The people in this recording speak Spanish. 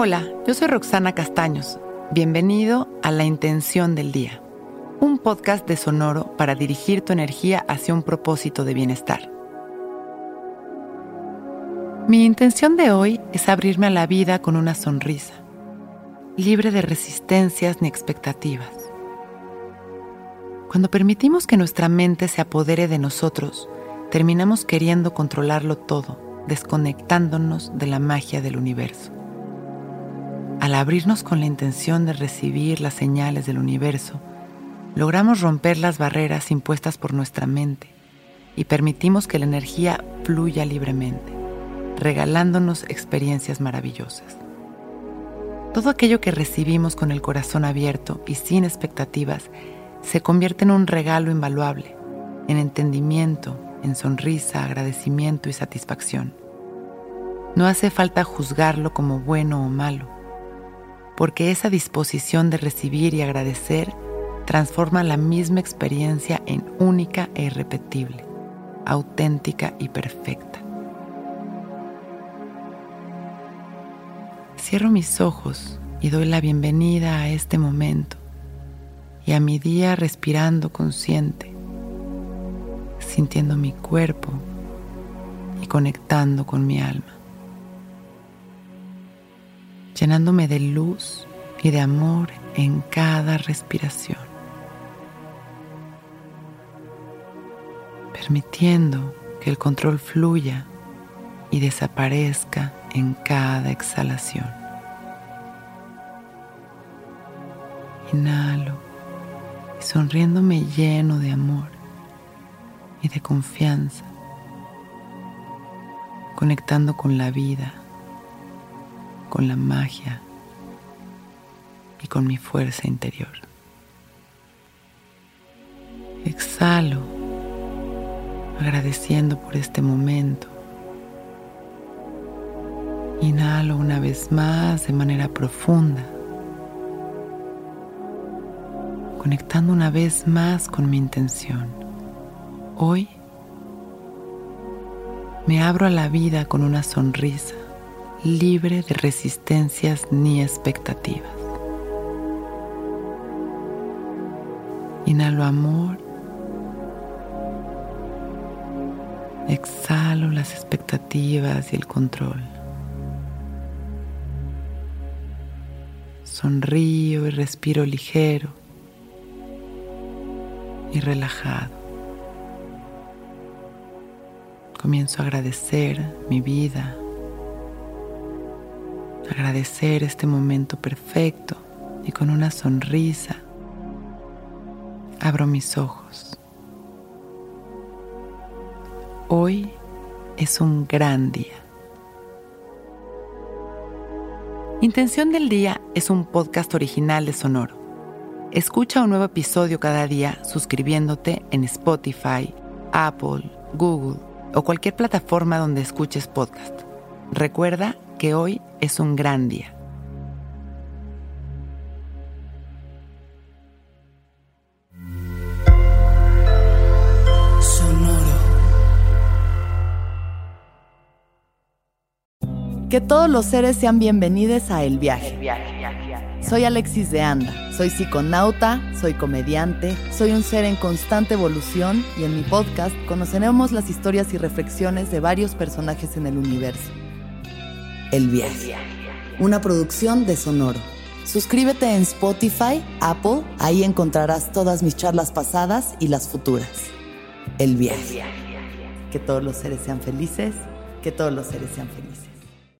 Hola, yo soy Roxana Castaños. Bienvenido a La Intención del Día, un podcast de Sonoro para dirigir tu energía hacia un propósito de bienestar. Mi intención de hoy es abrirme a la vida con una sonrisa, libre de resistencias ni expectativas. Cuando permitimos que nuestra mente se apodere de nosotros, terminamos queriendo controlarlo todo, desconectándonos de la magia del universo. Al abrirnos con la intención de recibir las señales del universo, logramos romper las barreras impuestas por nuestra mente y permitimos que la energía fluya libremente, regalándonos experiencias maravillosas. Todo aquello que recibimos con el corazón abierto y sin expectativas se convierte en un regalo invaluable, en entendimiento, en sonrisa, agradecimiento y satisfacción. No hace falta juzgarlo como bueno o malo porque esa disposición de recibir y agradecer transforma la misma experiencia en única e irrepetible, auténtica y perfecta. Cierro mis ojos y doy la bienvenida a este momento y a mi día respirando consciente, sintiendo mi cuerpo y conectando con mi alma llenándome de luz y de amor en cada respiración, permitiendo que el control fluya y desaparezca en cada exhalación. Inhalo y sonriéndome lleno de amor y de confianza, conectando con la vida con la magia y con mi fuerza interior. Exhalo agradeciendo por este momento. Inhalo una vez más de manera profunda, conectando una vez más con mi intención. Hoy me abro a la vida con una sonrisa libre de resistencias ni expectativas. Inhalo amor. Exhalo las expectativas y el control. Sonrío y respiro ligero y relajado. Comienzo a agradecer mi vida, agradecer este momento perfecto y con una sonrisa abro mis ojos. Hoy es un gran día. Intención del Día es un podcast original de Sonoro. Escucha un nuevo episodio cada día suscribiéndote en Spotify, Apple, Google o cualquier plataforma donde escuches podcast. Recuerda que hoy es un gran día. Que todos los seres sean bienvenidos a El Viaje. Soy Alexis de Anda, soy psiconauta, soy comediante, soy un ser en constante evolución y en mi podcast conoceremos las historias y reflexiones de varios personajes en el universo. El viaje. Una producción de Sonoro. Suscríbete en Spotify, Apple, ahí encontrarás todas mis charlas pasadas y las futuras. El viaje. Que todos los seres sean felices, que todos los seres sean felices.